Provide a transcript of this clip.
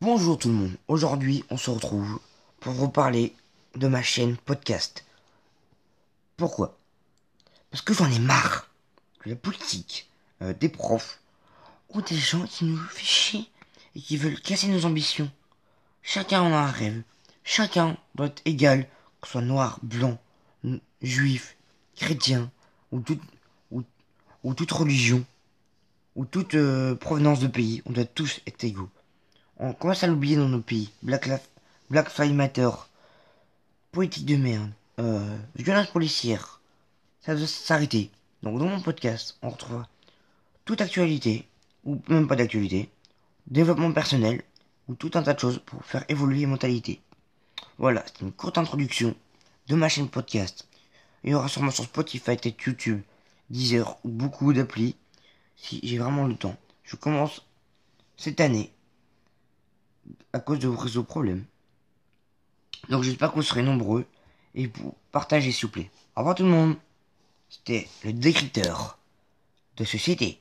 Bonjour tout le monde, aujourd'hui on se retrouve pour vous parler de ma chaîne podcast. Pourquoi? Parce que j'en ai marre de la politique, euh, des profs ou des gens qui nous font chier et qui veulent casser nos ambitions. Chacun en a un rêve, chacun doit être égal, que ce soit noir, blanc, juif, chrétien ou, ou, ou toute religion ou toute euh, provenance de pays, on doit tous être égaux. On commence à l'oublier dans nos pays. Black, Black Lives Matter. Politique de merde. Euh, violence policière. Ça doit s'arrêter. Donc dans mon podcast, on retrouve toute actualité, ou même pas d'actualité, développement personnel, ou tout un tas de choses pour faire évoluer les mentalités. Voilà, c'est une courte introduction de ma chaîne podcast. Il y aura sûrement sur Spotify, peut YouTube, Deezer ou beaucoup d'applis si j'ai vraiment le temps. Je commence cette année à cause de vos réseaux problèmes. Donc j'espère que vous serez nombreux et vous partagez s'il vous plaît. Au revoir tout le monde. C'était le décrypteur de société.